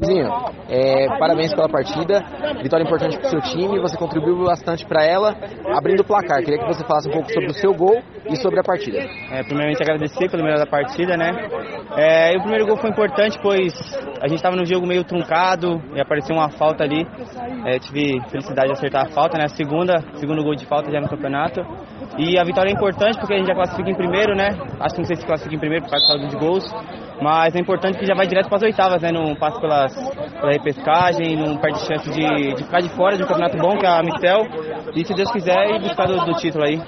Vizinho, é, parabéns pela partida, vitória importante para o seu time, você contribuiu bastante para ela, abrindo o placar. Queria que você falasse um pouco sobre o seu gol e sobre a partida. É, primeiramente agradecer pelo melhor da partida, né? É, o primeiro gol foi importante, pois a gente estava no jogo meio truncado e apareceu uma falta ali. É, tive felicidade de acertar a falta, né? A segunda, segundo gol de falta já no campeonato. E a vitória é importante porque a gente já classifica em primeiro, né? Acho que não sei se classifica em primeiro por causa do saldo de gols. Mas é importante que já vai direto para as oitavas, né? Não passa pelas, pela repescagem, não perde chance de, de ficar de fora de um campeonato bom, que é a Mistel. E se Deus quiser, ir buscar do, do título aí.